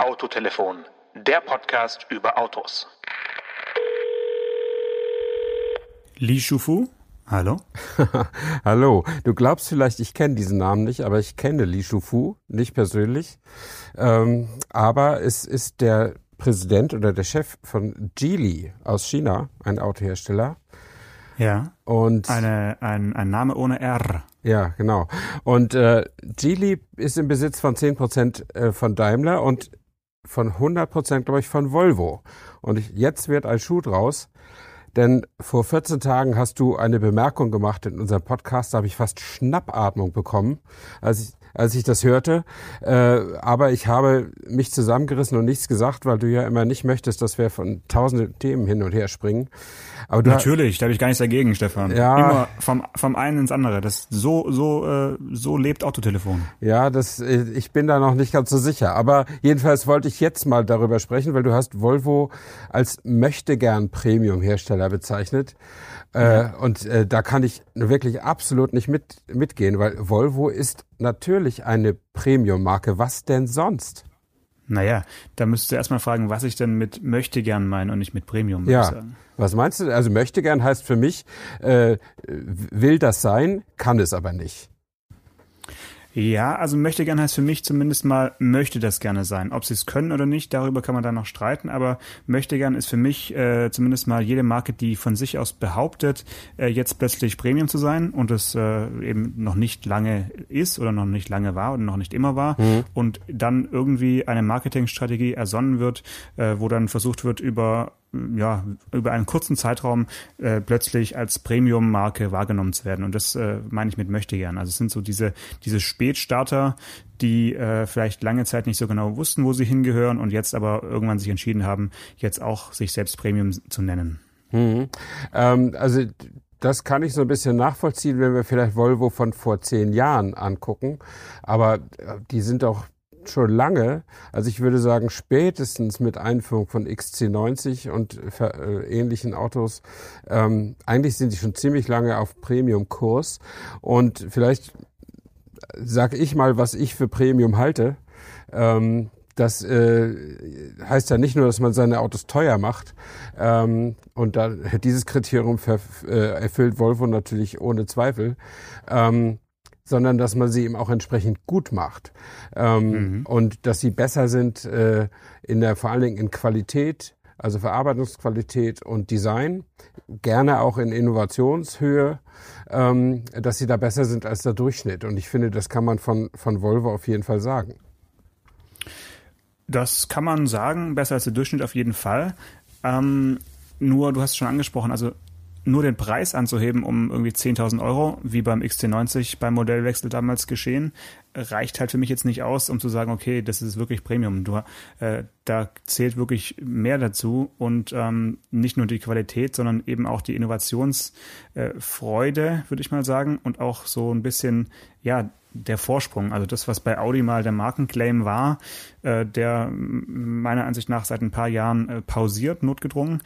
Autotelefon, der Podcast über Autos. Li Shufu, hallo. hallo, du glaubst vielleicht, ich kenne diesen Namen nicht, aber ich kenne Li Shufu, nicht persönlich. Ähm, aber es ist der Präsident oder der Chef von Geely aus China, ein Autohersteller. Ja. Und eine, ein, ein Name ohne R. Ja, genau. Und äh, Geely ist im Besitz von 10 Prozent äh, von Daimler und von 100 Prozent, glaube ich, von Volvo. Und ich, jetzt wird ein Schuh draus. Denn vor 14 Tagen hast du eine Bemerkung gemacht in unserem Podcast, da habe ich fast Schnappatmung bekommen, als ich als ich das hörte. Äh, aber ich habe mich zusammengerissen und nichts gesagt, weil du ja immer nicht möchtest, dass wir von tausenden Themen hin und her springen. Aber Natürlich, da habe ich gar nichts dagegen, Stefan. Ja, Immer vom, vom einen ins andere. Das so so äh, so lebt Autotelefon. Ja, das äh, ich bin da noch nicht ganz so sicher. Aber jedenfalls wollte ich jetzt mal darüber sprechen, weil du hast Volvo als möchte gern Premium-Hersteller bezeichnet. Äh, und äh, da kann ich wirklich absolut nicht mit, mitgehen, weil Volvo ist natürlich eine Premium-Marke. Was denn sonst? Naja, da müsstest du erstmal fragen, was ich denn mit möchte gern meine und nicht mit Premium. Ja. Was meinst du? Also möchte gern heißt für mich, äh, will das sein, kann es aber nicht. Ja, also möchte gern heißt für mich zumindest mal, möchte das gerne sein. Ob sie es können oder nicht, darüber kann man dann noch streiten, aber möchte gern ist für mich äh, zumindest mal jede Marke, die von sich aus behauptet, äh, jetzt plötzlich Premium zu sein und es äh, eben noch nicht lange ist oder noch nicht lange war oder noch nicht immer war mhm. und dann irgendwie eine Marketingstrategie ersonnen wird, äh, wo dann versucht wird, über ja, über einen kurzen Zeitraum äh, plötzlich als Premium-Marke wahrgenommen zu werden. Und das äh, meine ich mit möchte gern. Also es sind so diese, diese Spätstarter, die äh, vielleicht lange Zeit nicht so genau wussten, wo sie hingehören und jetzt aber irgendwann sich entschieden haben, jetzt auch sich selbst Premium zu nennen. Mhm. Ähm, also das kann ich so ein bisschen nachvollziehen, wenn wir vielleicht Volvo von vor zehn Jahren angucken. Aber äh, die sind doch schon lange, also ich würde sagen spätestens mit Einführung von XC90 und äh, ähnlichen Autos, ähm, eigentlich sind die schon ziemlich lange auf Premium-Kurs und vielleicht sage ich mal, was ich für Premium halte. Ähm, das äh, heißt ja nicht nur, dass man seine Autos teuer macht. Ähm, und da, dieses Kriterium äh, erfüllt Volvo natürlich ohne Zweifel. Ähm, sondern dass man sie eben auch entsprechend gut macht. Ähm, mhm. Und dass sie besser sind äh, in der, vor allen Dingen in Qualität, also Verarbeitungsqualität und Design, gerne auch in Innovationshöhe, ähm, dass sie da besser sind als der Durchschnitt. Und ich finde, das kann man von, von Volvo auf jeden Fall sagen. Das kann man sagen, besser als der Durchschnitt auf jeden Fall. Ähm, nur, du hast es schon angesprochen, also nur den Preis anzuheben um irgendwie 10.000 Euro, wie beim XT90 beim Modellwechsel damals geschehen, reicht halt für mich jetzt nicht aus, um zu sagen, okay, das ist wirklich Premium. Du, äh, da zählt wirklich mehr dazu und ähm, nicht nur die Qualität, sondern eben auch die Innovationsfreude, äh, würde ich mal sagen, und auch so ein bisschen, ja, der Vorsprung, also das, was bei Audi mal der Markenclaim war, äh, der meiner Ansicht nach seit ein paar Jahren äh, pausiert, notgedrungen,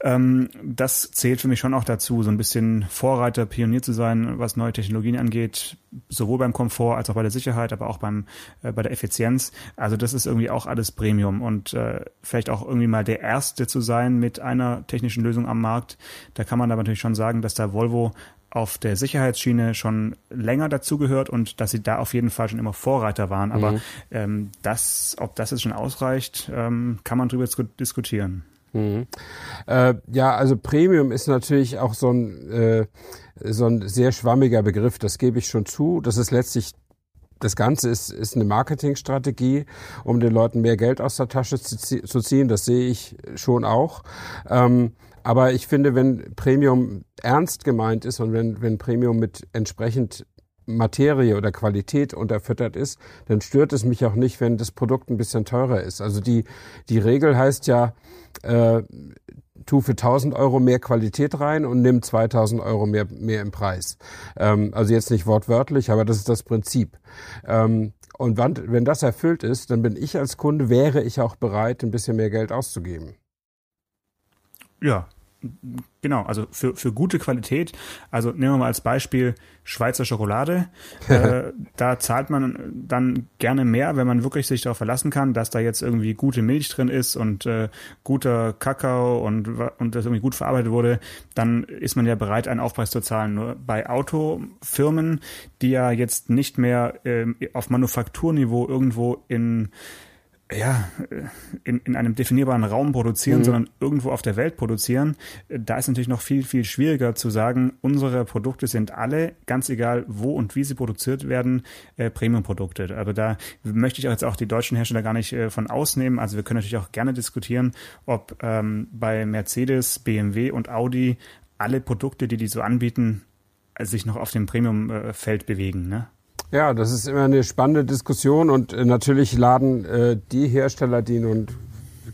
ähm, das zählt für mich schon auch dazu, so ein bisschen Vorreiter, Pionier zu sein, was neue Technologien angeht, sowohl beim Komfort als auch bei der Sicherheit, aber auch beim äh, bei der Effizienz. Also das ist irgendwie auch alles Premium und äh, vielleicht auch irgendwie mal der Erste zu sein mit einer technischen Lösung am Markt. Da kann man aber natürlich schon sagen, dass da Volvo auf der Sicherheitsschiene schon länger dazugehört und dass sie da auf jeden Fall schon immer Vorreiter waren. Aber mhm. ähm, das, ob das jetzt schon ausreicht, ähm, kann man darüber diskutieren. Mhm. Äh, ja, also Premium ist natürlich auch so ein, äh, so ein sehr schwammiger Begriff, das gebe ich schon zu. Das ist letztlich das Ganze ist, ist eine Marketingstrategie, um den Leuten mehr Geld aus der Tasche zu, zu ziehen. Das sehe ich schon auch. Ähm, aber ich finde, wenn Premium ernst gemeint ist und wenn, wenn Premium mit entsprechend Materie oder Qualität unterfüttert ist, dann stört es mich auch nicht, wenn das Produkt ein bisschen teurer ist. Also die, die Regel heißt ja, äh, tu für 1000 Euro mehr Qualität rein und nimm 2000 Euro mehr, mehr im Preis. Ähm, also jetzt nicht wortwörtlich, aber das ist das Prinzip. Ähm, und wann, wenn das erfüllt ist, dann bin ich als Kunde, wäre ich auch bereit, ein bisschen mehr Geld auszugeben. Ja, Genau, also für, für gute Qualität. Also nehmen wir mal als Beispiel Schweizer Schokolade. äh, da zahlt man dann gerne mehr, wenn man wirklich sich darauf verlassen kann, dass da jetzt irgendwie gute Milch drin ist und äh, guter Kakao und, und das irgendwie gut verarbeitet wurde. Dann ist man ja bereit, einen Aufpreis zu zahlen. Nur bei Autofirmen, die ja jetzt nicht mehr äh, auf Manufakturniveau irgendwo in ja, in, in einem definierbaren Raum produzieren, mhm. sondern irgendwo auf der Welt produzieren, da ist natürlich noch viel, viel schwieriger zu sagen, unsere Produkte sind alle, ganz egal wo und wie sie produziert werden, äh, Premium-Produkte. Aber da möchte ich auch jetzt auch die deutschen Hersteller gar nicht äh, von ausnehmen. Also wir können natürlich auch gerne diskutieren, ob ähm, bei Mercedes, BMW und Audi alle Produkte, die die so anbieten, sich noch auf dem Premium-Feld bewegen. Ne? Ja, das ist immer eine spannende Diskussion und äh, natürlich laden äh, die Hersteller, die nun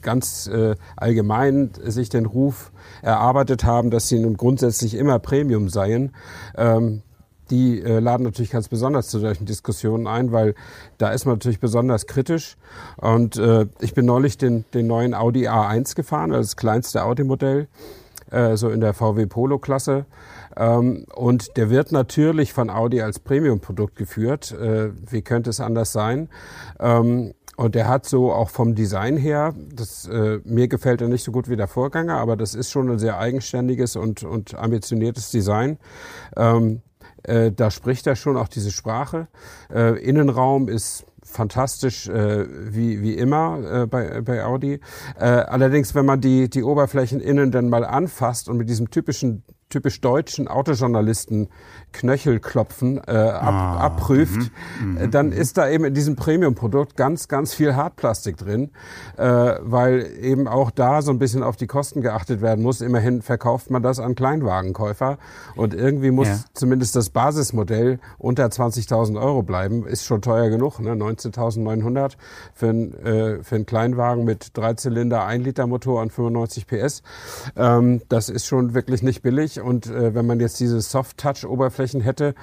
ganz äh, allgemein sich den Ruf erarbeitet haben, dass sie nun grundsätzlich immer Premium seien, ähm, die äh, laden natürlich ganz besonders zu solchen Diskussionen ein, weil da ist man natürlich besonders kritisch. Und äh, ich bin neulich den, den neuen Audi A1 gefahren, also das kleinste Audi-Modell, äh, so in der VW Polo-Klasse. Ähm, und der wird natürlich von Audi als Premium-Produkt geführt. Äh, wie könnte es anders sein? Ähm, und der hat so auch vom Design her, das, äh, mir gefällt er nicht so gut wie der Vorgänger, aber das ist schon ein sehr eigenständiges und, und ambitioniertes Design. Ähm, äh, da spricht er schon auch diese Sprache. Äh, Innenraum ist fantastisch äh, wie, wie immer äh, bei, bei Audi. Äh, allerdings, wenn man die, die Oberflächen innen dann mal anfasst und mit diesem typischen typisch deutschen Autojournalisten Knöchelklopfen äh, ab, ah, abprüft, mm, mm, dann ist da eben in diesem Premium-Produkt ganz, ganz viel Hartplastik drin, äh, weil eben auch da so ein bisschen auf die Kosten geachtet werden muss. Immerhin verkauft man das an Kleinwagenkäufer und irgendwie muss ja. zumindest das Basismodell unter 20.000 Euro bleiben. Ist schon teuer genug, ne? 19.900 für, ein, äh, für einen Kleinwagen mit Dreizylinder, 1 Liter Motor und 95 PS. Ähm, das ist schon wirklich nicht billig und äh, wenn man jetzt diese Soft-Touch-Oberflächen hätte,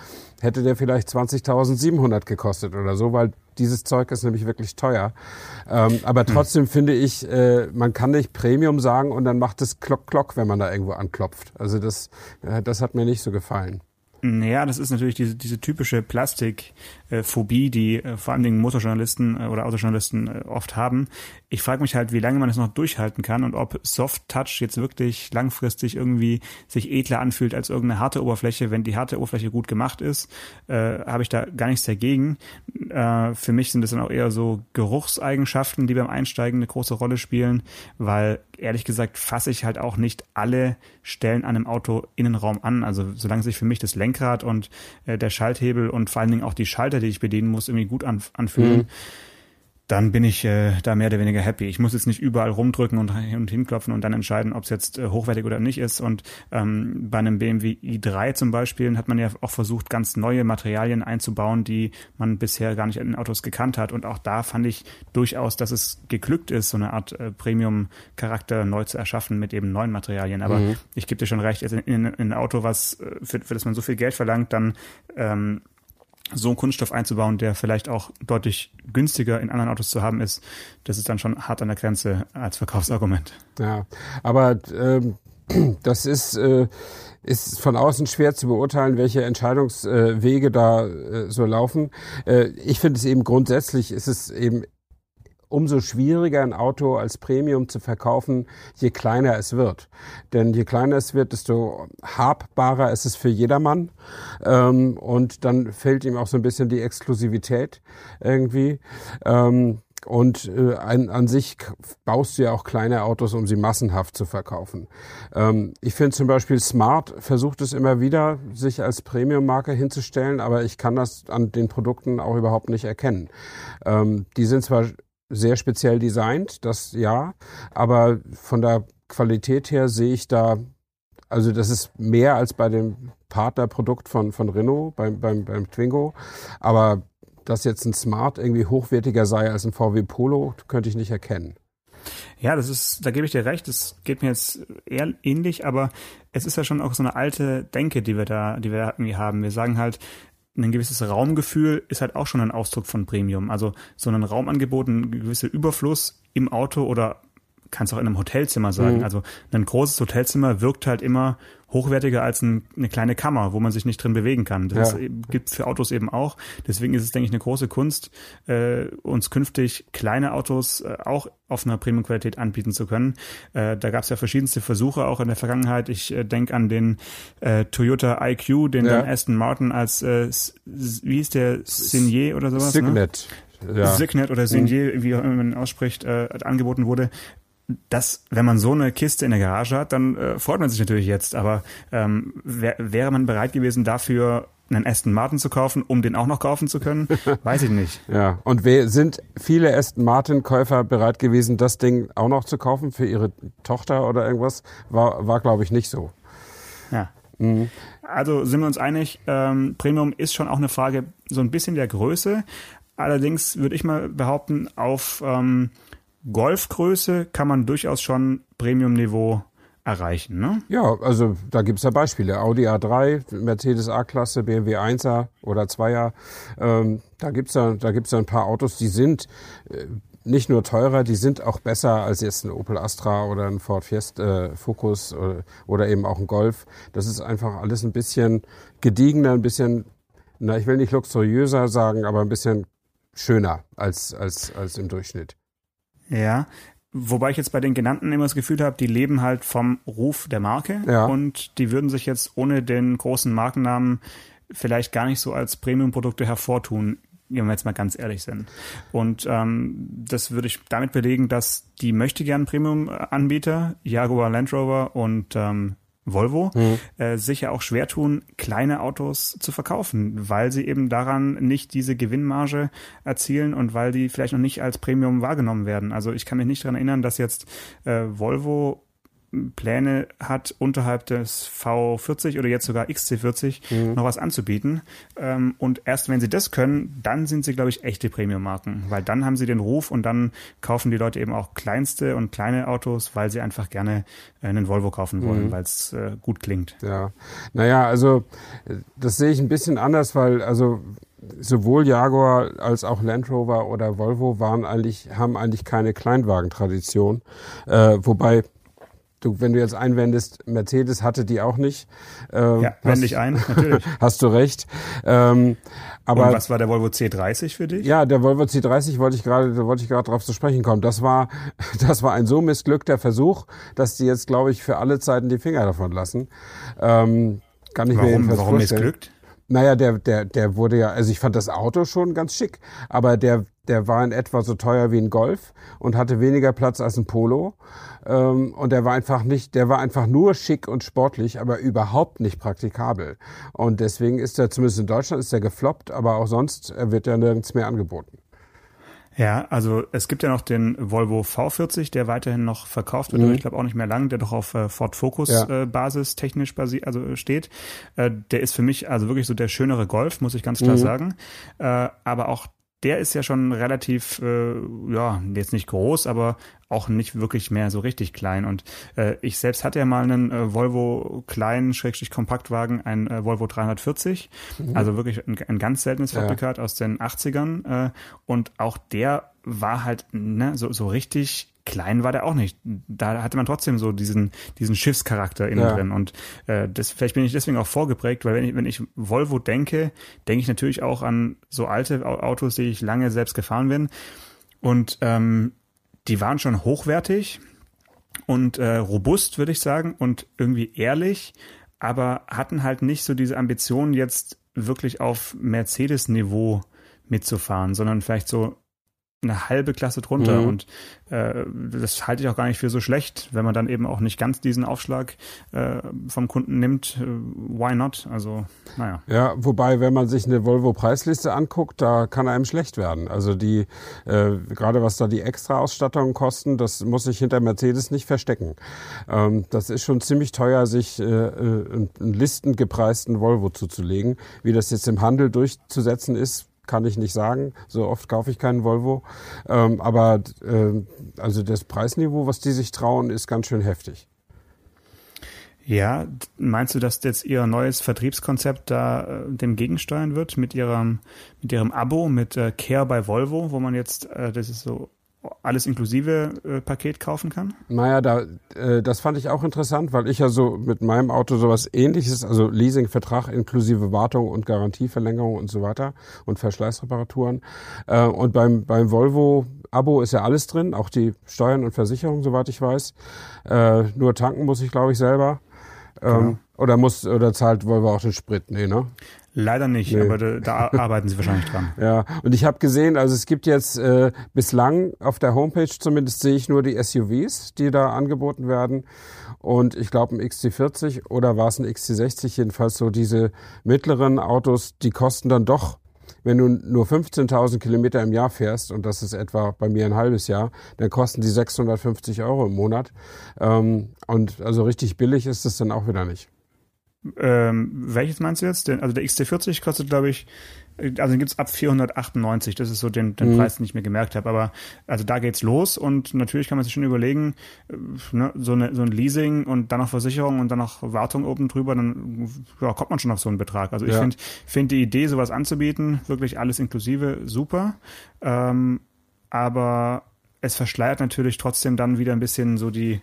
hätte der vielleicht 20.700 gekostet oder so, weil dieses Zeug ist nämlich wirklich teuer. Ähm, aber hm. trotzdem hm. finde ich, äh, man kann nicht Premium sagen und dann macht es Klock Klock, wenn man da irgendwo anklopft. Also das, äh, das hat mir nicht so gefallen. Naja, das ist natürlich diese, diese typische Plastikphobie, die äh, vor allen Dingen Motorjournalisten äh, oder Autojournalisten äh, oft haben. Ich frage mich halt, wie lange man das noch durchhalten kann und ob Soft Touch jetzt wirklich langfristig irgendwie sich edler anfühlt als irgendeine harte Oberfläche. Wenn die harte Oberfläche gut gemacht ist, äh, habe ich da gar nichts dagegen. Äh, für mich sind das dann auch eher so Geruchseigenschaften, die beim Einsteigen eine große Rolle spielen, weil ehrlich gesagt fasse ich halt auch nicht alle Stellen an einem Auto Innenraum an. Also solange sich für mich das Lenkrad und äh, der Schalthebel und vor allen Dingen auch die Schalter, die ich bedienen muss, irgendwie gut an, anfühlen, mhm dann bin ich äh, da mehr oder weniger happy. Ich muss jetzt nicht überall rumdrücken und, und hinklopfen und dann entscheiden, ob es jetzt äh, hochwertig oder nicht ist. Und ähm, bei einem BMW i3 zum Beispiel hat man ja auch versucht, ganz neue Materialien einzubauen, die man bisher gar nicht in Autos gekannt hat. Und auch da fand ich durchaus, dass es geglückt ist, so eine Art äh, Premium-Charakter neu zu erschaffen mit eben neuen Materialien. Aber mhm. ich gebe dir schon recht, in, in, in ein Auto, was äh, für, für das man so viel Geld verlangt, dann ähm, so einen Kunststoff einzubauen, der vielleicht auch deutlich günstiger in anderen Autos zu haben ist, das ist dann schon hart an der Grenze als Verkaufsargument. Ja, aber ähm, das ist, äh, ist von außen schwer zu beurteilen, welche Entscheidungswege da äh, so laufen. Äh, ich finde es eben grundsätzlich, ist es eben umso schwieriger ein Auto als Premium zu verkaufen, je kleiner es wird. Denn je kleiner es wird, desto habbarer ist es für jedermann. Ähm, und dann fällt ihm auch so ein bisschen die Exklusivität irgendwie. Ähm, und äh, an, an sich baust du ja auch kleine Autos, um sie massenhaft zu verkaufen. Ähm, ich finde zum Beispiel Smart versucht es immer wieder, sich als Premium-Marke hinzustellen, aber ich kann das an den Produkten auch überhaupt nicht erkennen. Ähm, die sind zwar sehr speziell designt, das ja, aber von der Qualität her sehe ich da, also das ist mehr als bei dem Partnerprodukt von, von Renault, beim, beim, beim Twingo, aber dass jetzt ein Smart irgendwie hochwertiger sei als ein VW Polo, könnte ich nicht erkennen. Ja, das ist, da gebe ich dir recht, das geht mir jetzt eher ähnlich, aber es ist ja schon auch so eine alte Denke, die wir da, die wir irgendwie haben. Wir sagen halt, ein gewisses Raumgefühl ist halt auch schon ein Ausdruck von Premium. Also so ein Raumangebot, ein gewisser Überfluss im Auto oder kannst auch in einem Hotelzimmer sagen. Mhm. Also ein großes Hotelzimmer wirkt halt immer hochwertiger als ein, eine kleine Kammer, wo man sich nicht drin bewegen kann. Das ja. gibt für Autos eben auch. Deswegen ist es, denke ich, eine große Kunst, äh, uns künftig kleine Autos äh, auch auf einer Premium-Qualität anbieten zu können. Äh, da gab es ja verschiedenste Versuche auch in der Vergangenheit. Ich äh, denke an den äh, Toyota IQ, den ja. dann Aston Martin als, äh, wie hieß der, Signet oder sowas? Signet. Ne? Ja. Signet oder Signet, mhm. wie auch immer man ausspricht, äh, angeboten wurde das, wenn man so eine Kiste in der Garage hat, dann äh, freut man sich natürlich jetzt. Aber ähm, wär, wäre man bereit gewesen, dafür einen Aston Martin zu kaufen, um den auch noch kaufen zu können? Weiß ich nicht. ja, und wer, sind viele Aston Martin-Käufer bereit gewesen, das Ding auch noch zu kaufen für ihre Tochter oder irgendwas? War, war glaube ich, nicht so. Ja. Mhm. Also sind wir uns einig, ähm, Premium ist schon auch eine Frage so ein bisschen der Größe. Allerdings würde ich mal behaupten, auf ähm, Golfgröße kann man durchaus schon Premium-Niveau erreichen, ne? Ja, also da gibt's ja Beispiele. Audi A3, Mercedes A-Klasse, BMW 1er oder 2er. Ähm, da gibt's ja, da gibt's ja ein paar Autos, die sind äh, nicht nur teurer, die sind auch besser als jetzt ein Opel Astra oder ein Ford Fiesta äh, Focus oder, oder eben auch ein Golf. Das ist einfach alles ein bisschen gediegener, ein bisschen, na, ich will nicht luxuriöser sagen, aber ein bisschen schöner als, als, als im Durchschnitt. Ja, Wobei ich jetzt bei den genannten immer das Gefühl habe, die leben halt vom Ruf der Marke ja. und die würden sich jetzt ohne den großen Markennamen vielleicht gar nicht so als Premium-Produkte hervortun, wenn wir jetzt mal ganz ehrlich sind. Und ähm, das würde ich damit belegen, dass die möchte gern Premium-Anbieter, Jaguar, Land Rover und ähm, Volvo, mhm. äh, sich ja auch schwer tun, kleine Autos zu verkaufen, weil sie eben daran nicht diese Gewinnmarge erzielen und weil die vielleicht noch nicht als Premium wahrgenommen werden. Also ich kann mich nicht daran erinnern, dass jetzt äh, Volvo Pläne hat, unterhalb des V40 oder jetzt sogar XC40 mhm. noch was anzubieten. Ähm, und erst wenn sie das können, dann sind sie, glaube ich, echte Premium-Marken, weil dann haben sie den Ruf und dann kaufen die Leute eben auch kleinste und kleine Autos, weil sie einfach gerne einen Volvo kaufen wollen, mhm. weil es äh, gut klingt. Ja, naja, also das sehe ich ein bisschen anders, weil also sowohl Jaguar als auch Land Rover oder Volvo waren eigentlich, haben eigentlich keine Kleinwagentradition, äh, wobei du, wenn du jetzt einwendest, Mercedes hatte die auch nicht. Ähm, ja, wende ich ein, natürlich. hast du recht. Ähm, aber Und was war der Volvo C30 für dich? Ja, der Volvo C30 wollte ich gerade, da wollte ich gerade drauf zu sprechen kommen. Das war, das war ein so missglückter Versuch, dass die jetzt, glaube ich, für alle Zeiten die Finger davon lassen. Ähm, kann ich warum, mir warum vorstellen. missglückt? Naja, der, der, der wurde ja, also ich fand das Auto schon ganz schick, aber der, der war in etwa so teuer wie ein Golf und hatte weniger Platz als ein Polo. Ähm, und der war einfach nicht, der war einfach nur schick und sportlich, aber überhaupt nicht praktikabel. Und deswegen ist er, zumindest in Deutschland, ist er gefloppt, aber auch sonst er wird er nirgends mehr angeboten. Ja, also es gibt ja noch den Volvo V40, der weiterhin noch verkauft wird, mhm. ich glaube auch nicht mehr lang, der doch auf äh, Ford Focus ja. äh, Basis technisch basi also steht. Äh, der ist für mich also wirklich so der schönere Golf, muss ich ganz klar mhm. sagen. Äh, aber auch der ist ja schon relativ, äh, ja, jetzt nicht groß, aber auch nicht wirklich mehr so richtig klein. Und äh, ich selbst hatte ja mal einen äh, Volvo kleinen, schrägstrich Kompaktwagen, ein äh, Volvo 340, mhm. also wirklich ein, ein ganz seltenes Fabrikat ja. aus den 80ern. Äh, und auch der war halt ne, so, so richtig klein war der auch nicht. Da hatte man trotzdem so diesen, diesen Schiffscharakter innen ja. drin. Und äh, das, vielleicht bin ich deswegen auch vorgeprägt, weil wenn ich, wenn ich Volvo denke, denke ich natürlich auch an so alte Autos, die ich lange selbst gefahren bin. Und ähm, die waren schon hochwertig und äh, robust, würde ich sagen, und irgendwie ehrlich, aber hatten halt nicht so diese Ambition, jetzt wirklich auf Mercedes-Niveau mitzufahren, sondern vielleicht so eine halbe Klasse drunter. Mhm. Und äh, das halte ich auch gar nicht für so schlecht, wenn man dann eben auch nicht ganz diesen Aufschlag äh, vom Kunden nimmt. Äh, why not? Also, naja. Ja, wobei, wenn man sich eine Volvo-Preisliste anguckt, da kann einem schlecht werden. Also die, äh, gerade was da die Extra-Ausstattungen kosten, das muss sich hinter Mercedes nicht verstecken. Ähm, das ist schon ziemlich teuer, sich äh, äh einen listengepreisten Volvo zuzulegen. Wie das jetzt im Handel durchzusetzen ist, kann ich nicht sagen. So oft kaufe ich keinen Volvo. Ähm, aber äh, also das Preisniveau, was die sich trauen, ist ganz schön heftig. Ja, meinst du, dass jetzt ihr neues Vertriebskonzept da äh, dem gegensteuern wird mit ihrem mit ihrem Abo mit äh, Care bei Volvo, wo man jetzt äh, das ist so alles inklusive äh, Paket kaufen kann? Naja, da, äh, das fand ich auch interessant, weil ich ja so mit meinem Auto sowas ähnliches, also Leasingvertrag inklusive Wartung und Garantieverlängerung und so weiter und Verschleißreparaturen. Äh, und beim, beim Volvo Abo ist ja alles drin, auch die Steuern und Versicherungen, soweit ich weiß. Äh, nur tanken muss ich, glaube ich, selber. Ähm, genau. Oder muss oder zahlt Volvo auch den Sprit? Nee, ne? Leider nicht, nee. aber da, da arbeiten sie wahrscheinlich dran. Ja, und ich habe gesehen, also es gibt jetzt äh, bislang auf der Homepage zumindest sehe ich nur die SUVs, die da angeboten werden. Und ich glaube ein XC40 oder war es ein XC60, jedenfalls so diese mittleren Autos, die kosten dann doch, wenn du nur 15.000 Kilometer im Jahr fährst, und das ist etwa bei mir ein halbes Jahr, dann kosten die 650 Euro im Monat. Ähm, und also richtig billig ist es dann auch wieder nicht. Ähm, welches meinst du jetzt? Den, also der XT40 kostet, glaube ich, also den gibt's ab 498, das ist so den, den mhm. Preis, den ich mir gemerkt habe. Aber also da geht's los und natürlich kann man sich schon überlegen, äh, ne, so, eine, so ein Leasing und dann noch Versicherung und dann noch Wartung oben drüber, dann ja, kommt man schon auf so einen Betrag. Also ich ja. finde find die Idee, sowas anzubieten, wirklich alles inklusive, super. Ähm, aber es verschleiert natürlich trotzdem dann wieder ein bisschen so die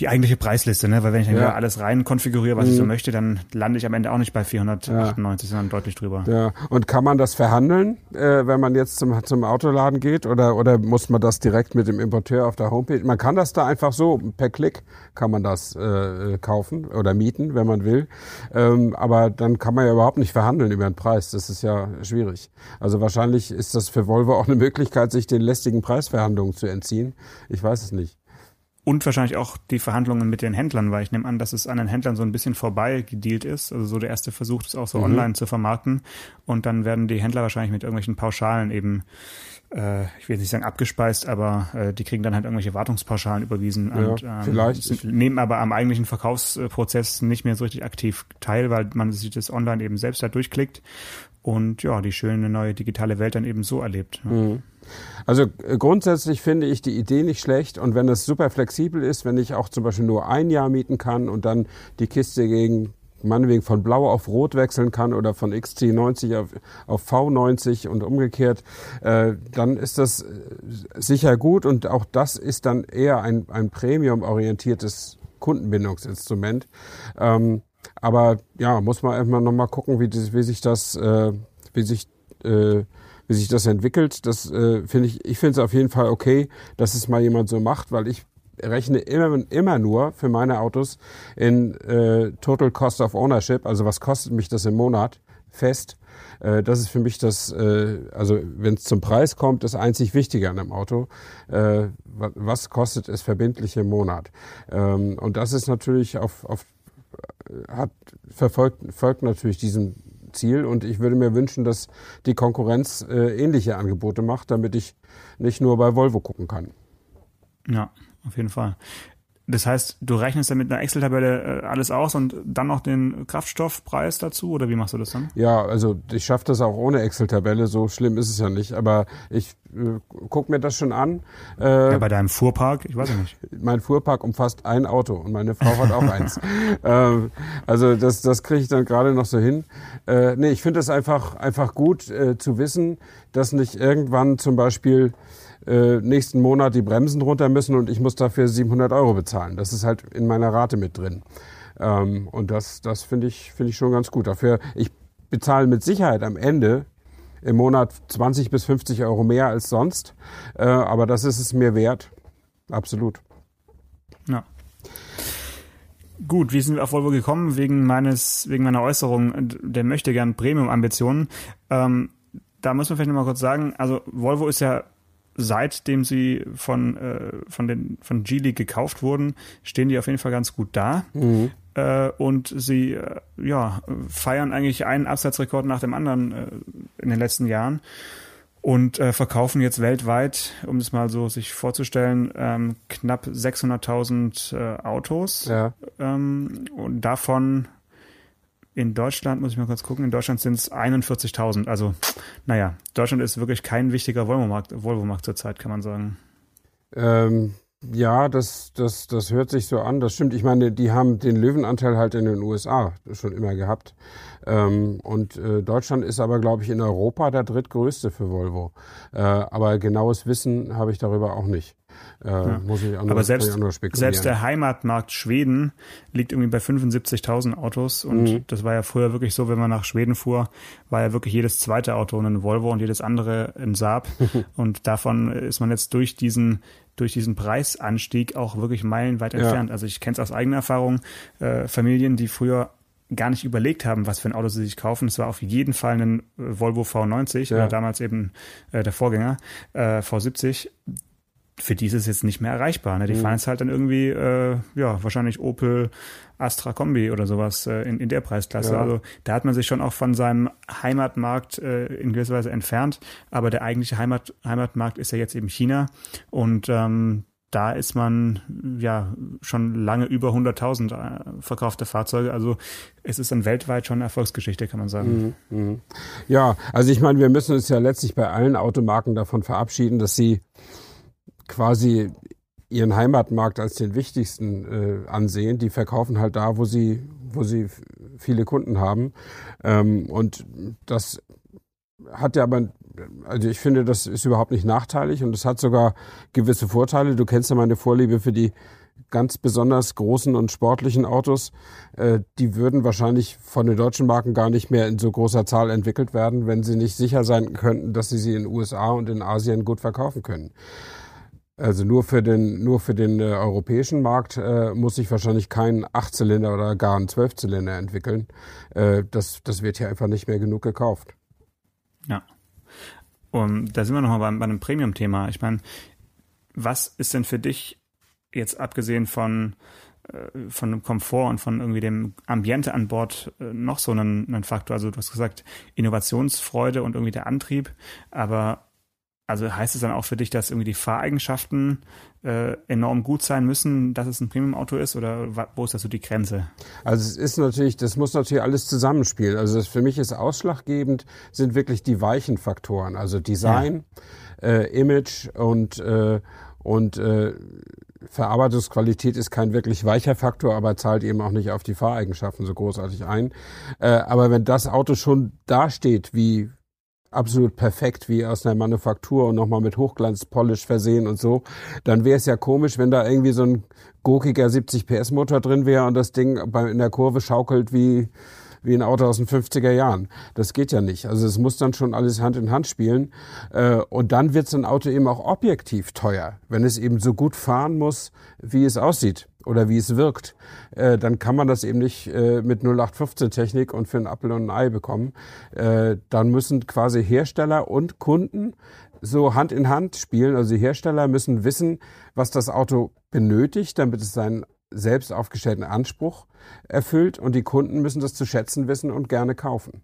die eigentliche Preisliste, ne? Weil wenn ich dann ja. alles rein konfiguriere, was mhm. ich so mhm. möchte, dann lande ich am Ende auch nicht bei 498, ja. sondern deutlich drüber. Ja. Und kann man das verhandeln, äh, wenn man jetzt zum, zum Autoladen geht oder, oder muss man das direkt mit dem Importeur auf der Homepage? Man kann das da einfach so, per Klick kann man das äh, kaufen oder mieten, wenn man will. Ähm, aber dann kann man ja überhaupt nicht verhandeln über den Preis. Das ist ja schwierig. Also wahrscheinlich ist das für Volvo auch eine Möglichkeit, sich den lästigen Preisverhandlungen zu entziehen. Ich weiß es nicht. Und wahrscheinlich auch die Verhandlungen mit den Händlern, weil ich nehme an, dass es an den Händlern so ein bisschen vorbei gedealt ist. Also so der erste Versuch, das auch so mhm. online zu vermarkten. Und dann werden die Händler wahrscheinlich mit irgendwelchen Pauschalen eben, äh, ich will nicht sagen abgespeist, aber äh, die kriegen dann halt irgendwelche Wartungspauschalen überwiesen ja, und ähm, vielleicht. Sind, nehmen aber am eigentlichen Verkaufsprozess nicht mehr so richtig aktiv teil, weil man sich das online eben selbst da durchklickt und ja, die schöne neue digitale Welt dann eben so erlebt. Mhm. Also äh, grundsätzlich finde ich die Idee nicht schlecht und wenn es super flexibel ist, wenn ich auch zum Beispiel nur ein Jahr mieten kann und dann die Kiste gegen meinetwegen von Blau auf Rot wechseln kann oder von XC90 auf, auf V90 und umgekehrt, äh, dann ist das äh, sicher gut und auch das ist dann eher ein, ein premium-orientiertes Kundenbindungsinstrument. Ähm, aber ja, muss man einfach nochmal gucken, wie, wie sich das, äh, wie sich äh, wie sich das entwickelt. Das äh, finde ich, ich finde es auf jeden Fall okay, dass es mal jemand so macht, weil ich rechne immer, immer nur für meine Autos in äh, Total Cost of Ownership, also was kostet mich das im Monat fest. Äh, das ist für mich das, äh, also wenn es zum Preis kommt, das einzig Wichtige an einem Auto. Äh, was kostet es verbindlich im Monat? Ähm, und das ist natürlich auf, auf hat verfolgt, folgt natürlich diesem Ziel. Und ich würde mir wünschen, dass die Konkurrenz äh, ähnliche Angebote macht, damit ich nicht nur bei Volvo gucken kann. Ja, auf jeden Fall. Das heißt, du rechnest dann mit einer Excel-Tabelle äh, alles aus und dann noch den Kraftstoffpreis dazu oder wie machst du das dann? Ja, also ich schaffe das auch ohne Excel-Tabelle, so schlimm ist es ja nicht. Aber ich äh, guck mir das schon an. Äh, ja, bei deinem Fuhrpark, ich weiß ja nicht. Mein Fuhrpark umfasst ein Auto und meine Frau hat auch eins. ähm, also das, das kriege ich dann gerade noch so hin. Äh, nee, ich finde es einfach, einfach gut äh, zu wissen, dass nicht irgendwann zum Beispiel äh, nächsten Monat die Bremsen runter müssen und ich muss dafür 700 Euro bezahlen. Das ist halt in meiner Rate mit drin. Ähm, und das, das finde ich, finde ich schon ganz gut. Dafür, ich bezahle mit Sicherheit am Ende im Monat 20 bis 50 Euro mehr als sonst. Äh, aber das ist es mir wert. Absolut. Ja. Gut, wie sind wir auf Volvo gekommen? Wegen meines, wegen meiner Äußerung, der möchte gern Premium-Ambitionen. Ähm, da muss man vielleicht noch mal kurz sagen, also Volvo ist ja seitdem sie von, äh, von, den, von Geely gekauft wurden, stehen die auf jeden Fall ganz gut da. Mhm. Äh, und sie äh, ja, feiern eigentlich einen Absatzrekord nach dem anderen äh, in den letzten Jahren und äh, verkaufen jetzt weltweit, um es mal so sich vorzustellen, ähm, knapp 600.000 äh, Autos. Ja. Ähm, und davon in Deutschland, muss ich mal kurz gucken, in Deutschland sind es 41.000. Also, naja, Deutschland ist wirklich kein wichtiger Volvo-Markt Volvo zurzeit, kann man sagen. Ähm, Ja, das, das, das hört sich so an. Das stimmt. Ich meine, die haben den Löwenanteil halt in den USA schon immer gehabt. Ähm, und äh, Deutschland ist aber, glaube ich, in Europa der drittgrößte für Volvo. Äh, aber genaues Wissen habe ich darüber auch nicht. Äh, ja. muss ich nur, aber selbst, selbst der Heimatmarkt Schweden liegt irgendwie bei 75.000 Autos und mhm. das war ja früher wirklich so, wenn man nach Schweden fuhr, war ja wirklich jedes zweite Auto ein Volvo und jedes andere ein Saab und davon ist man jetzt durch diesen durch diesen Preisanstieg auch wirklich meilenweit entfernt. Ja. Also ich kenne es aus eigener Erfahrung, äh, Familien, die früher gar nicht überlegt haben, was für ein Auto sie sich kaufen. Es war auf jeden Fall ein Volvo V90 ja. oder damals eben äh, der Vorgänger äh, V70 für die ist es jetzt nicht mehr erreichbar. Ne? Die mhm. fahren jetzt halt dann irgendwie, äh, ja, wahrscheinlich Opel Astra Kombi oder sowas äh, in, in der Preisklasse. Ja. Also da hat man sich schon auch von seinem Heimatmarkt äh, in gewisser Weise entfernt. Aber der eigentliche Heimat, Heimatmarkt ist ja jetzt eben China. Und ähm, da ist man ja schon lange über 100.000 äh, verkaufte Fahrzeuge. Also es ist dann weltweit schon eine Erfolgsgeschichte, kann man sagen. Mhm, mh. Ja, also ich meine, wir müssen uns ja letztlich bei allen Automarken davon verabschieden, dass sie quasi ihren Heimatmarkt als den wichtigsten äh, ansehen. Die verkaufen halt da, wo sie, wo sie viele Kunden haben. Ähm, und das hat ja aber, also ich finde, das ist überhaupt nicht nachteilig und es hat sogar gewisse Vorteile. Du kennst ja meine Vorliebe für die ganz besonders großen und sportlichen Autos. Äh, die würden wahrscheinlich von den deutschen Marken gar nicht mehr in so großer Zahl entwickelt werden, wenn sie nicht sicher sein könnten, dass sie sie in den USA und in Asien gut verkaufen können. Also nur für den, nur für den äh, europäischen Markt äh, muss ich wahrscheinlich keinen Achtzylinder oder gar einen Zwölfzylinder entwickeln. Äh, das, das wird hier einfach nicht mehr genug gekauft. Ja. Und da sind wir nochmal bei, bei einem Premium-Thema. Ich meine, was ist denn für dich jetzt abgesehen von äh, von dem Komfort und von irgendwie dem Ambiente an Bord äh, noch so ein, ein Faktor. Also du hast gesagt, Innovationsfreude und irgendwie der Antrieb, aber also heißt es dann auch für dich, dass irgendwie die Fahreigenschaften äh, enorm gut sein müssen, dass es ein Premium-Auto ist oder wo ist da so die Grenze? Also es ist natürlich, das muss natürlich alles zusammenspielen. Also für mich ist ausschlaggebend sind wirklich die weichen Faktoren, also Design, ja. äh, Image und äh, und äh, Verarbeitungsqualität ist kein wirklich weicher Faktor, aber zahlt eben auch nicht auf die Fahreigenschaften so großartig ein. Äh, aber wenn das Auto schon dasteht wie absolut perfekt wie aus einer Manufaktur und nochmal mit Hochglanzpolish versehen und so, dann wäre es ja komisch, wenn da irgendwie so ein gurkiger 70 PS Motor drin wäre und das Ding in der Kurve schaukelt wie wie ein Auto aus den 50er Jahren. Das geht ja nicht. Also es muss dann schon alles Hand in Hand spielen. Äh, und dann wird so ein Auto eben auch objektiv teuer, wenn es eben so gut fahren muss, wie es aussieht oder wie es wirkt, äh, dann kann man das eben nicht äh, mit 0815 Technik und für einen Apfel und ein Ei bekommen. Äh, dann müssen quasi Hersteller und Kunden so Hand in Hand spielen. Also die Hersteller müssen wissen, was das Auto benötigt, damit es seinen selbst aufgestellten Anspruch erfüllt und die Kunden müssen das zu schätzen wissen und gerne kaufen.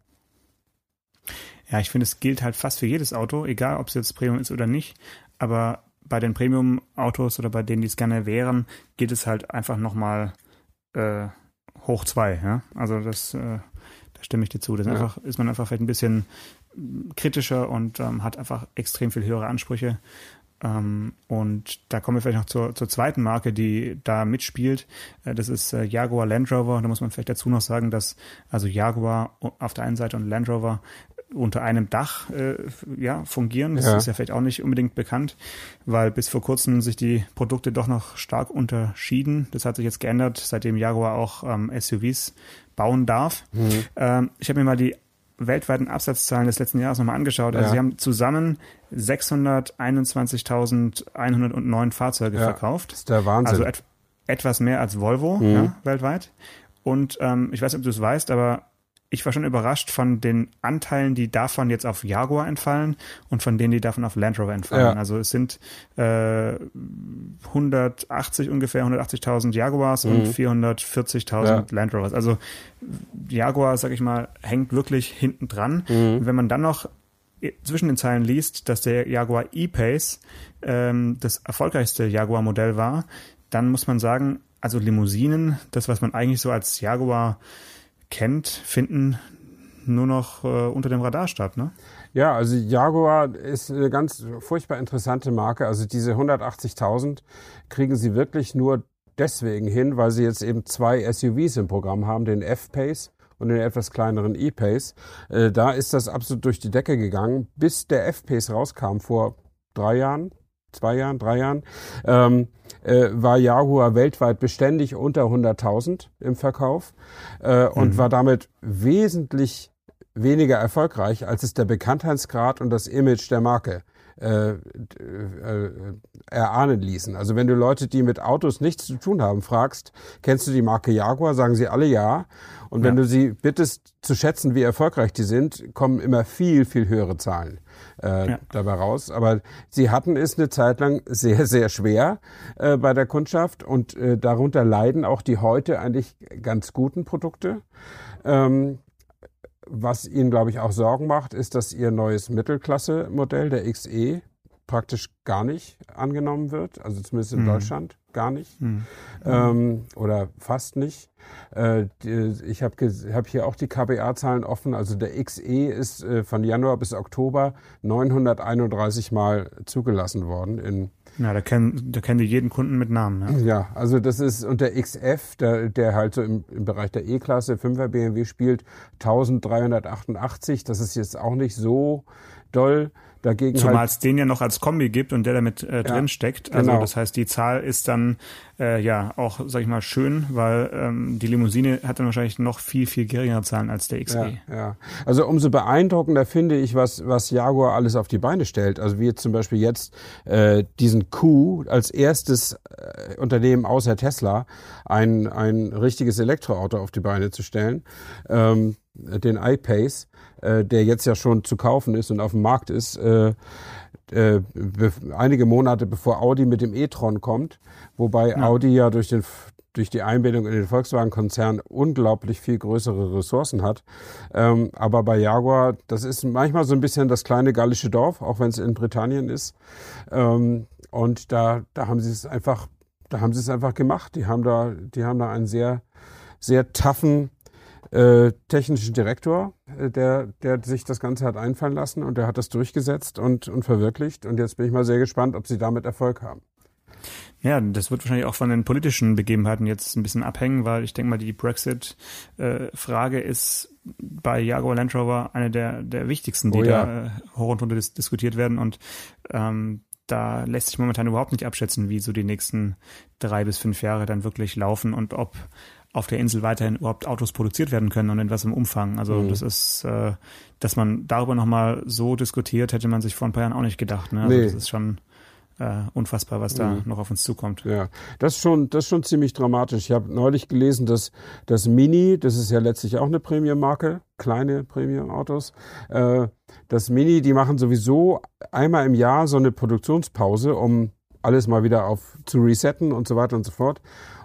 Ja, ich finde, es gilt halt fast für jedes Auto, egal ob es jetzt Premium ist oder nicht. Aber bei den Premium-Autos oder bei denen, die es gerne wären, geht es halt einfach nochmal äh, hoch zwei. Ja? Also das, äh, da stimme ich dir zu. Das ja. einfach, ist man einfach vielleicht ein bisschen kritischer und ähm, hat einfach extrem viel höhere Ansprüche. Ähm, und da kommen wir vielleicht noch zur, zur zweiten Marke, die da mitspielt. Äh, das ist äh, Jaguar Land Rover. Da muss man vielleicht dazu noch sagen, dass also Jaguar auf der einen Seite und Land Rover unter einem Dach äh, ja, fungieren. Das ja. ist ja vielleicht auch nicht unbedingt bekannt, weil bis vor kurzem sich die Produkte doch noch stark unterschieden. Das hat sich jetzt geändert, seitdem Jaguar auch ähm, SUVs bauen darf. Mhm. Ähm, ich habe mir mal die weltweiten Absatzzahlen des letzten Jahres nochmal angeschaut. Also ja. sie haben zusammen 621.109 Fahrzeuge ja, verkauft. Das ist der Wahnsinn. Also et etwas mehr als Volvo mhm. ja, weltweit. Und ähm, ich weiß nicht, ob du es weißt, aber ich war schon überrascht von den Anteilen, die davon jetzt auf Jaguar entfallen und von denen, die davon auf Land Rover entfallen. Ja. Also es sind äh, 180 ungefähr, 180.000 Jaguars mhm. und 440.000 ja. Land Rovers. Also Jaguar, sag ich mal, hängt wirklich hinten dran. Mhm. Wenn man dann noch zwischen den Zeilen liest, dass der Jaguar E-Pace ähm, das erfolgreichste Jaguar-Modell war, dann muss man sagen, also Limousinen, das, was man eigentlich so als Jaguar kennt, finden nur noch äh, unter dem Radar statt, ne? Ja, also Jaguar ist eine ganz furchtbar interessante Marke. Also diese 180.000 kriegen sie wirklich nur deswegen hin, weil sie jetzt eben zwei SUVs im Programm haben, den F-Pace und den etwas kleineren E-Pace. Äh, da ist das absolut durch die Decke gegangen, bis der F-Pace rauskam vor drei Jahren, zwei Jahren, drei Jahren, ähm, äh, war Jaguar weltweit beständig unter 100.000 im Verkauf äh, und mhm. war damit wesentlich weniger erfolgreich, als es der Bekanntheitsgrad und das Image der Marke äh, äh, erahnen ließen. Also wenn du Leute, die mit Autos nichts zu tun haben, fragst, kennst du die Marke Jaguar, sagen sie alle ja. Und wenn ja. du sie bittest zu schätzen, wie erfolgreich die sind, kommen immer viel, viel höhere Zahlen äh, ja. dabei raus. Aber sie hatten es eine Zeit lang sehr, sehr schwer äh, bei der Kundschaft und äh, darunter leiden auch die heute eigentlich ganz guten Produkte. Ähm, was Ihnen, glaube ich, auch Sorgen macht, ist, dass Ihr neues Mittelklasse-Modell, der XE, praktisch gar nicht angenommen wird, also zumindest in mhm. Deutschland gar nicht mhm. ähm, oder fast nicht. Äh, die, ich habe hab hier auch die KBA-Zahlen offen. Also der XE ist äh, von Januar bis Oktober 931 Mal zugelassen worden in ja, da kennen, da kennen die jeden Kunden mit Namen. Ja, ja also das ist und der XF, der, der halt so im, im Bereich der E-Klasse 5er BMW spielt, 1388. Das ist jetzt auch nicht so doll. Dagegen Zumal halt, es den ja noch als Kombi gibt und der damit äh, drin ja, steckt. Also genau. das heißt, die Zahl ist dann äh, ja auch, sag ich mal, schön, weil ähm, die Limousine hat dann wahrscheinlich noch viel, viel geringere Zahlen als der XE. Ja, ja. Also umso beeindruckender finde ich, was, was Jaguar alles auf die Beine stellt. Also wie jetzt zum Beispiel jetzt äh, diesen Q als erstes äh, Unternehmen außer Tesla ein, ein richtiges Elektroauto auf die Beine zu stellen. Ähm, den iPace äh, der jetzt ja schon zu kaufen ist und auf dem Markt ist, äh, äh, einige Monate bevor Audi mit dem e-tron kommt, wobei ja. Audi ja durch den durch die Einbindung in den Volkswagen-Konzern unglaublich viel größere Ressourcen hat. Ähm, aber bei Jaguar, das ist manchmal so ein bisschen das kleine gallische Dorf, auch wenn es in Britannien ist. Ähm, und da, da haben sie es einfach, da haben sie es einfach gemacht. Die haben da, die haben da einen sehr, sehr toughen äh, technischen Direktor, äh, der, der sich das Ganze hat einfallen lassen und der hat das durchgesetzt und, und verwirklicht. Und jetzt bin ich mal sehr gespannt, ob sie damit Erfolg haben. Ja, das wird wahrscheinlich auch von den politischen Begebenheiten jetzt ein bisschen abhängen, weil ich denke mal, die Brexit-Frage äh, ist bei Jaguar Land Rover eine der, der wichtigsten, die oh ja. da äh, hoch und runter dis diskutiert werden. Und ähm, da lässt sich momentan überhaupt nicht abschätzen, wie so die nächsten drei bis fünf Jahre dann wirklich laufen und ob auf der Insel weiterhin überhaupt Autos produziert werden können und in was im Umfang. Also mhm. das ist, äh, dass man darüber nochmal so diskutiert, hätte man sich vor ein paar Jahren auch nicht gedacht. Ne? Also nee. das ist schon äh, unfassbar, was da mhm. noch auf uns zukommt. Ja, das ist schon, das ist schon ziemlich dramatisch. Ich habe neulich gelesen, dass das Mini, das ist ja letztlich auch eine Premium-Marke, kleine Premium-Autos, äh, das Mini, die machen sowieso einmal im Jahr so eine Produktionspause, um alles mal wieder auf zu resetten und so weiter und so fort.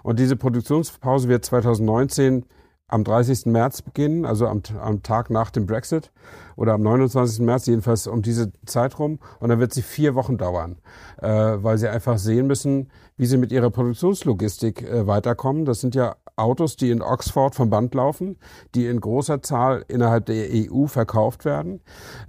Und diese Produktionspause wird 2019 am 30. März beginnen, also am, am Tag nach dem Brexit oder am 29. März, jedenfalls um diese Zeit rum. Und dann wird sie vier Wochen dauern, äh, weil sie einfach sehen müssen, wie sie mit ihrer Produktionslogistik äh, weiterkommen. Das sind ja Autos, die in Oxford vom Band laufen, die in großer Zahl innerhalb der EU verkauft werden.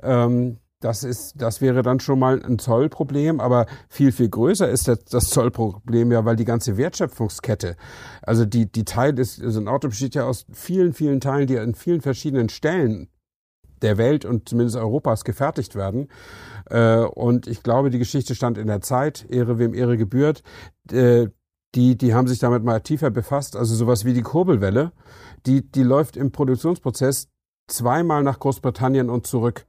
Ähm, das ist, das wäre dann schon mal ein Zollproblem, aber viel, viel größer ist das, das Zollproblem ja, weil die ganze Wertschöpfungskette, also die, die Teil ist, also ein Auto besteht ja aus vielen, vielen Teilen, die an vielen verschiedenen Stellen der Welt und zumindest Europas gefertigt werden. Äh, und ich glaube, die Geschichte stand in der Zeit, Ehre wem Ehre gebührt. Äh, die, die haben sich damit mal tiefer befasst. Also sowas wie die Kurbelwelle, die, die läuft im Produktionsprozess zweimal nach Großbritannien und zurück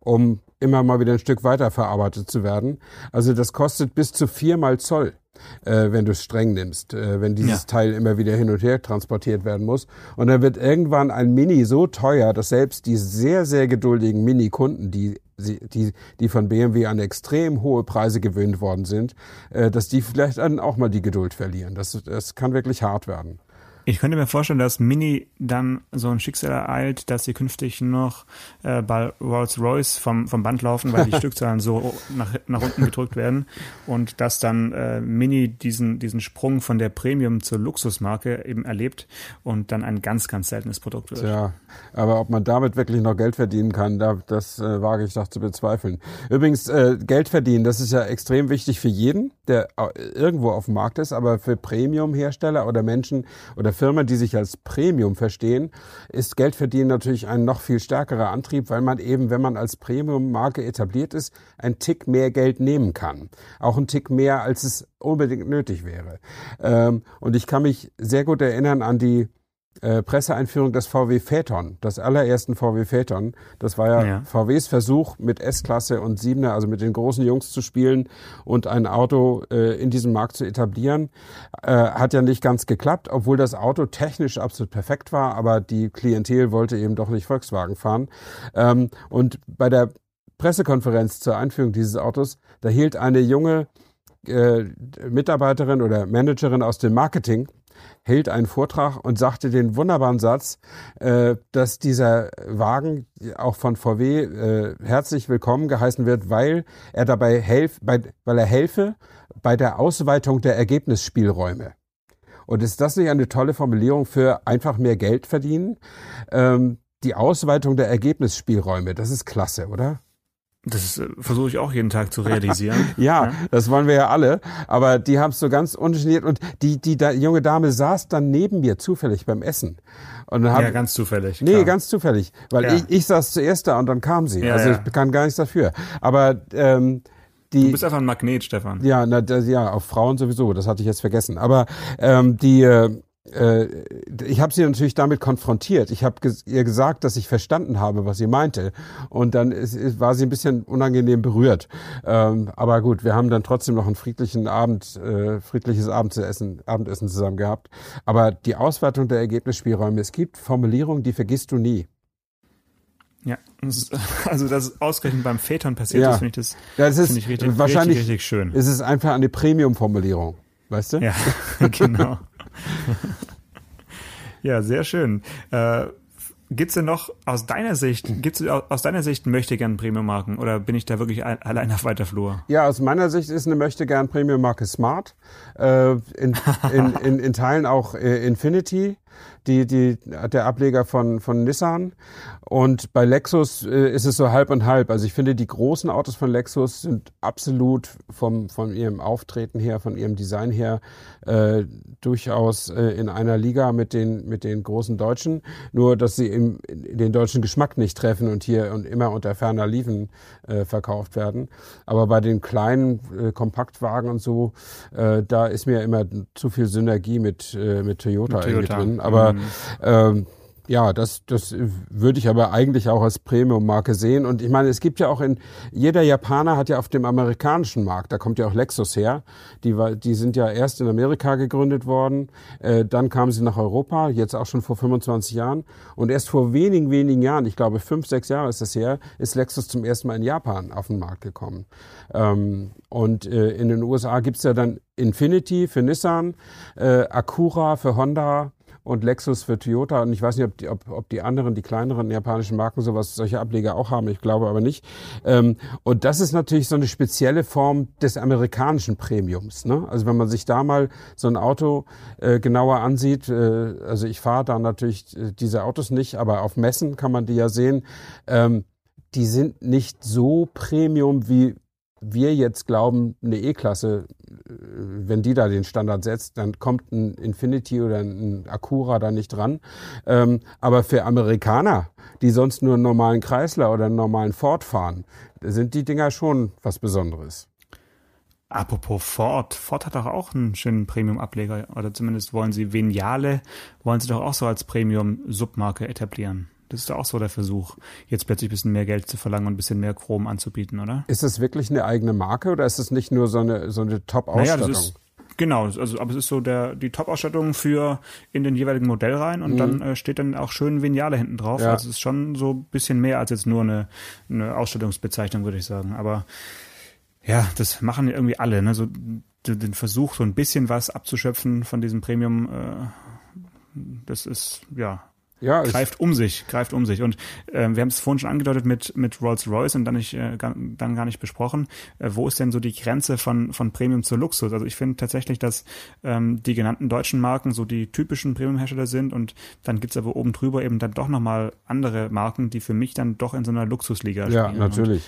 um immer mal wieder ein Stück weiter verarbeitet zu werden. Also das kostet bis zu viermal Zoll, äh, wenn du es streng nimmst, äh, wenn dieses ja. Teil immer wieder hin und her transportiert werden muss. Und dann wird irgendwann ein Mini so teuer, dass selbst die sehr, sehr geduldigen Mini-Kunden, die die, die von BMW an extrem hohe Preise gewöhnt worden sind, äh, dass die vielleicht dann auch mal die Geduld verlieren. Das, das kann wirklich hart werden. Ich könnte mir vorstellen, dass Mini dann so ein Schicksal ereilt, dass sie künftig noch äh, bei Rolls-Royce vom, vom Band laufen, weil die Stückzahlen so nach, nach unten gedrückt werden und dass dann äh, Mini diesen, diesen Sprung von der Premium zur Luxusmarke eben erlebt und dann ein ganz, ganz seltenes Produkt wird. Ja, aber ob man damit wirklich noch Geld verdienen kann, da, das äh, wage ich doch zu bezweifeln. Übrigens, äh, Geld verdienen, das ist ja extrem wichtig für jeden, der irgendwo auf dem Markt ist, aber für Premium-Hersteller oder Menschen oder Firmen, die sich als Premium verstehen, ist Geldverdienen natürlich ein noch viel stärkerer Antrieb, weil man eben, wenn man als Premium-Marke etabliert ist, ein Tick mehr Geld nehmen kann. Auch ein Tick mehr, als es unbedingt nötig wäre. Ähm, und ich kann mich sehr gut erinnern an die äh, Presseeinführung des VW Phaeton, des allerersten VW Phaeton. Das war ja, ja. VWs Versuch, mit S-Klasse und 7er, also mit den großen Jungs zu spielen und ein Auto äh, in diesem Markt zu etablieren. Äh, hat ja nicht ganz geklappt, obwohl das Auto technisch absolut perfekt war, aber die Klientel wollte eben doch nicht Volkswagen fahren. Ähm, und bei der Pressekonferenz zur Einführung dieses Autos, da hielt eine junge äh, Mitarbeiterin oder Managerin aus dem Marketing hält einen Vortrag und sagte den wunderbaren Satz, äh, dass dieser Wagen auch von VW äh, herzlich willkommen geheißen wird, weil er dabei helf, weil er helfe bei der Ausweitung der Ergebnisspielräume. Und ist das nicht eine tolle Formulierung für einfach mehr Geld verdienen? Ähm, die Ausweitung der Ergebnisspielräume, das ist klasse, oder? Das äh, versuche ich auch jeden Tag zu realisieren. ja, ja, das wollen wir ja alle. Aber die haben es so ganz ungeniert und die, die da, junge Dame saß dann neben mir zufällig beim Essen. Und dann hab, ja, ganz zufällig. Nee, klar. ganz zufällig. Weil ja. ich, ich saß zuerst da und dann kam sie. Ja, also ich kann gar nichts dafür. Aber ähm, die, du bist einfach ein Magnet, Stefan. Ja, na, ja, auf Frauen sowieso, das hatte ich jetzt vergessen. Aber ähm, die, äh, ich habe sie natürlich damit konfrontiert. Ich habe ihr gesagt, dass ich verstanden habe, was sie meinte. Und dann ist, war sie ein bisschen unangenehm berührt. Ähm, aber gut, wir haben dann trotzdem noch einen friedlichen Abend, äh, friedliches Abendessen, Abendessen zusammen gehabt. Aber die Auswertung der Ergebnisspielräume, es gibt Formulierungen, die vergisst du nie. Ja, also das ausgerechnet beim Vätern passiert ja. ist, finde ich das, ja, das ist ich richtig, wahrscheinlich richtig, richtig schön. Es ist einfach eine Premium-Formulierung, weißt du? Ja, genau. Ja, sehr schön. Äh, Gibt's denn noch aus deiner Sicht, gibt's aus deiner Sicht möchte gern Premium-Marken oder bin ich da wirklich allein auf weiter Flur? Ja, aus meiner Sicht ist eine möchte gern Premium-Marke Smart. Äh, in, in, in, in Teilen auch äh, Infinity die, die, der Ableger von, von Nissan. Und bei Lexus äh, ist es so halb und halb. Also ich finde, die großen Autos von Lexus sind absolut vom, von ihrem Auftreten her, von ihrem Design her, äh, durchaus äh, in einer Liga mit den, mit den großen Deutschen. Nur, dass sie im, den deutschen Geschmack nicht treffen und hier und immer unter ferner Liefen äh, verkauft werden. Aber bei den kleinen äh, Kompaktwagen und so, äh, da ist mir immer zu viel Synergie mit, äh, mit Toyota, mit Toyota. drin. Aber mhm. ähm, ja, das, das würde ich aber eigentlich auch als Premium-Marke sehen. Und ich meine, es gibt ja auch in, jeder Japaner hat ja auf dem amerikanischen Markt, da kommt ja auch Lexus her, die, war, die sind ja erst in Amerika gegründet worden, äh, dann kamen sie nach Europa, jetzt auch schon vor 25 Jahren. Und erst vor wenigen, wenigen Jahren, ich glaube fünf, sechs Jahre ist das her, ist Lexus zum ersten Mal in Japan auf den Markt gekommen. Ähm, und äh, in den USA gibt's ja dann Infinity für Nissan, äh, Acura für Honda, und Lexus für Toyota. Und ich weiß nicht, ob die, ob, ob die anderen, die kleineren japanischen Marken sowas, solche Ableger auch haben. Ich glaube aber nicht. Ähm, und das ist natürlich so eine spezielle Form des amerikanischen Premiums. Ne? Also wenn man sich da mal so ein Auto äh, genauer ansieht, äh, also ich fahre da natürlich äh, diese Autos nicht, aber auf Messen kann man die ja sehen. Ähm, die sind nicht so Premium wie wir jetzt glauben, eine E-Klasse, äh, wenn die da den Standard setzt, dann kommt ein Infinity oder ein Acura da nicht dran. Ähm, aber für Amerikaner, die sonst nur einen normalen Chrysler oder einen normalen Ford fahren, sind die Dinger schon was Besonderes. Apropos Ford. Ford hat doch auch einen schönen Premium-Ableger. Oder zumindest wollen sie Veniale, wollen sie doch auch so als Premium-Submarke etablieren. Das ist auch so der Versuch, jetzt plötzlich ein bisschen mehr Geld zu verlangen und ein bisschen mehr Chrom anzubieten, oder? Ist das wirklich eine eigene Marke oder ist es nicht nur so eine, so eine Top-Ausstattung? Naja, Genau, also aber es ist so der die Top-Ausstattung für in den jeweiligen Modell rein und mhm. dann äh, steht dann auch schön Veniale hinten drauf. Ja. Also es ist schon so ein bisschen mehr als jetzt nur eine, eine Ausstattungsbezeichnung, würde ich sagen. Aber ja, das machen irgendwie alle, ne? So den Versuch, so ein bisschen was abzuschöpfen von diesem Premium äh, das ist, ja, Ja, greift um sich, greift um sich. Und äh, wir haben es vorhin schon angedeutet mit, mit Rolls-Royce und dann, nicht, äh, gar, dann gar nicht besprochen. Äh, wo ist denn so die Grenze von, von Premium zu Luxus? Also ich finde tatsächlich, dass ähm, die genannten deutschen Marken so die typischen Premium-Hersteller sind und dann gibt's aber oben drüber eben dann doch nochmal andere Marken, die für mich dann doch in so einer Luxusliga ja, spielen. natürlich.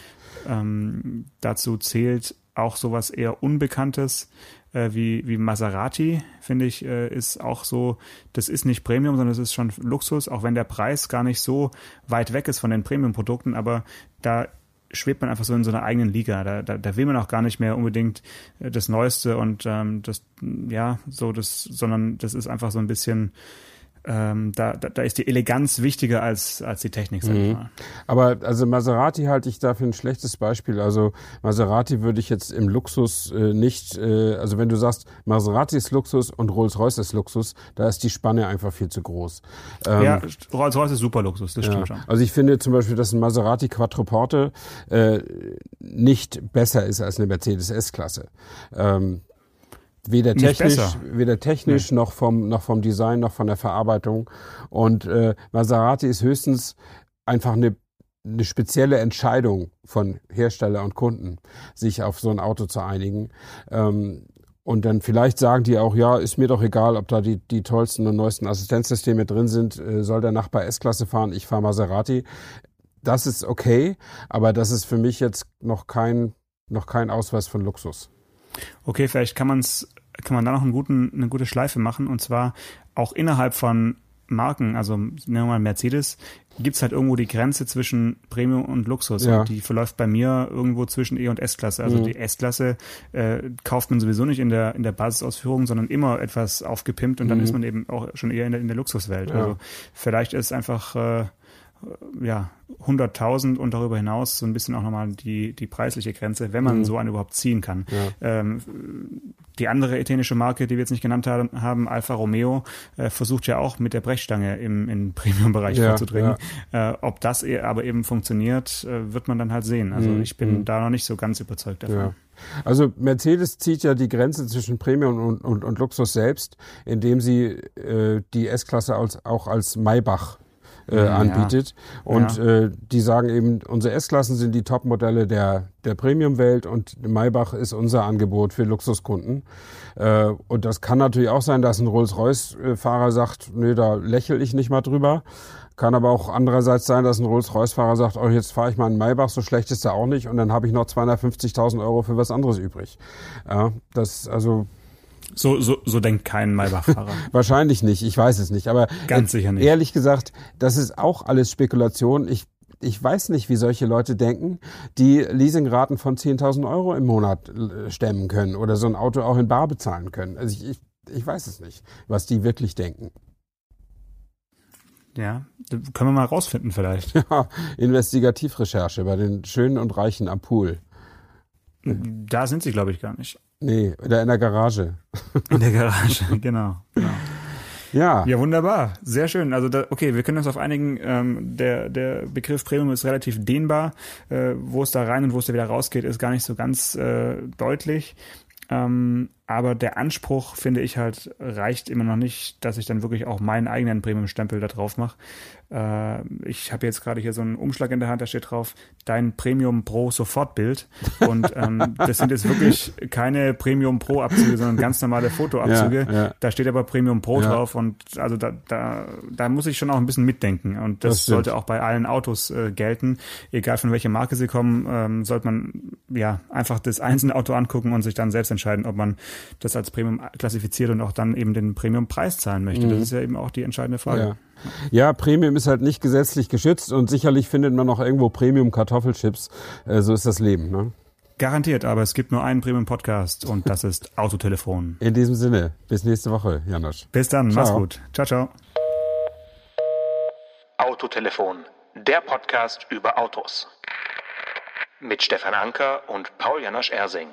Und, ähm, dazu zählt auch sowas eher Unbekanntes äh, wie, wie Maserati, finde ich, äh, ist auch so, das ist nicht Premium, sondern es ist schon Luxus, auch wenn der Preis gar nicht so weit weg ist von den Premium-Produkten, aber da schwebt man einfach so in so einer eigenen Liga. Da, da, da will man auch gar nicht mehr unbedingt äh, das Neueste und ähm, das, ja, so das, sondern das ist einfach so ein bisschen, ähm, da, da, da ist die Eleganz wichtiger als, als die Technik, sag ich mal. Aber also Maserati halte ich dafür ein schlechtes Beispiel. Also Maserati würde ich jetzt im Luxus äh, nicht, äh, also wenn du sagst, Maserati ist Luxus und Rolls-Royce ist Luxus, da ist die Spanne einfach viel zu groß. Ähm, Ja, Rolls-Royce ist super Luxus, das Ja. stimmt schon. Also ich finde zum Beispiel, dass ein Maserati Quattroporte äh, nicht besser ist als eine Mercedes S-Klasse. Ähm, weder technisch, weder technisch noch vom noch vom Design noch von der Verarbeitung. Und äh, Maserati ist höchstens einfach eine eine spezielle Entscheidung von Hersteller und Kunden, sich auf so ein Auto zu einigen. Ähm, und dann vielleicht sagen die auch, ja, ist mir doch egal, ob da die, die tollsten und neuesten Assistenzsysteme drin sind, äh, soll der Nachbar S-Klasse fahren, ich fahre Maserati. Das ist okay, aber das ist für mich jetzt noch kein, noch kein Ausweis von Luxus. Okay, vielleicht kann man's, kann man da noch einen guten, eine gute Schleife machen und zwar auch innerhalb von Marken, also nehmen wir mal Mercedes, gibt's halt irgendwo die Grenze zwischen Premium und Luxus Ja. und die verläuft bei mir irgendwo zwischen E und S-Klasse. Also Mhm. die S-Klasse äh, kauft man sowieso nicht in der in der Basisausführung, sondern immer etwas aufgepimpt und dann Mhm. ist man eben auch schon eher in der, in der Luxuswelt. Ja. Also vielleicht ist einfach äh, ja 100.000 und darüber hinaus so ein bisschen auch nochmal die die preisliche Grenze, wenn man Mhm. so einen überhaupt ziehen kann. Ja. Ähm, die andere italienische Marke, die wir jetzt nicht genannt haben, Alfa Romeo, äh, versucht ja auch mit der Brechstange im, im Premium-Bereich Ja, vorzudringen. Äh, ob das e- aber eben funktioniert, äh, wird man dann halt sehen. Also Mhm, ich bin mhm. da noch nicht so ganz überzeugt davon. Ja. Also Mercedes zieht ja die Grenze zwischen Premium und, und, und Luxus selbst, indem sie äh, die S-Klasse als, auch als Maybach äh, Ja. anbietet. Und Ja. äh, die sagen eben, unsere S-Klassen sind die Top-Modelle der, der Premium-Welt und Maybach ist unser Angebot für Luxuskunden. Äh, und das kann natürlich auch sein, dass ein Rolls-Royce-Fahrer sagt, nee, da lächel ich nicht mal drüber. Kann aber auch andererseits sein, dass ein Rolls-Royce-Fahrer sagt, oh, jetzt fahre ich mal einen Maybach, so schlecht ist er auch nicht und dann habe ich noch 250.000 Euro für was anderes übrig. Ja, das also So, so, so denkt kein Maybach-Fahrer. wahrscheinlich nicht, ich weiß es nicht, aber Ganz äh, sicher nicht. ehrlich gesagt, das ist auch alles Spekulation. Ich ich weiß nicht, wie solche Leute denken, die Leasingraten von 10.000 Euro im Monat äh, stemmen können oder so ein Auto auch in Bar bezahlen können. Also ich, ich, ich weiß es nicht, was die wirklich denken. ja, können wir mal rausfinden vielleicht. Ja, Investigativrecherche bei den Schönen und Reichen am Pool. Da sind sie, glaube ich, gar nicht. Nee, oder in der Garage. In der Garage, genau. genau. Ja, Ja, wunderbar. Sehr schön. Also da, okay, wir können uns auf einigen, ähm, der, der Begriff Premium ist relativ dehnbar. Äh, wo es da rein und wo es da wieder rausgeht, ist gar nicht so ganz äh, deutlich. Ähm, aber der Anspruch, finde ich halt, reicht immer noch nicht, dass ich dann wirklich auch meinen eigenen Premium-Stempel da drauf mache. Äh, ich habe jetzt gerade hier so einen Umschlag in der Hand, da steht drauf, dein Premium Pro Sofortbild. Und ähm, das sind jetzt wirklich keine Premium Pro Abzüge, sondern ganz normale Fotoabzüge. Ja, ja. Da steht aber Premium Pro Ja. drauf und also da, da, da muss ich schon auch ein bisschen mitdenken. Und das, Das sollte auch bei allen Autos äh, gelten. Egal von welcher Marke sie kommen, ähm, sollte man ja einfach das einzelne Auto angucken und sich dann selbst entscheiden, ob man das als Premium klassifiziert und auch dann eben den Premium-Preis zahlen möchte. Das ist ja eben auch die entscheidende Frage. Mhm. Ja. ja, Premium ist halt nicht gesetzlich geschützt und sicherlich findet man noch irgendwo Premium Kartoffelchips. Äh, so ist das Leben. Ne? Garantiert, aber es gibt nur einen Premium-Podcast und das ist Autotelefon. In diesem Sinne, bis nächste Woche, Janosch. Bis dann, mach's Ciao. gut. Ciao, ciao. Autotelefon, der Podcast über Autos. Mit Stefan Anker und Paul Janosch Ersing.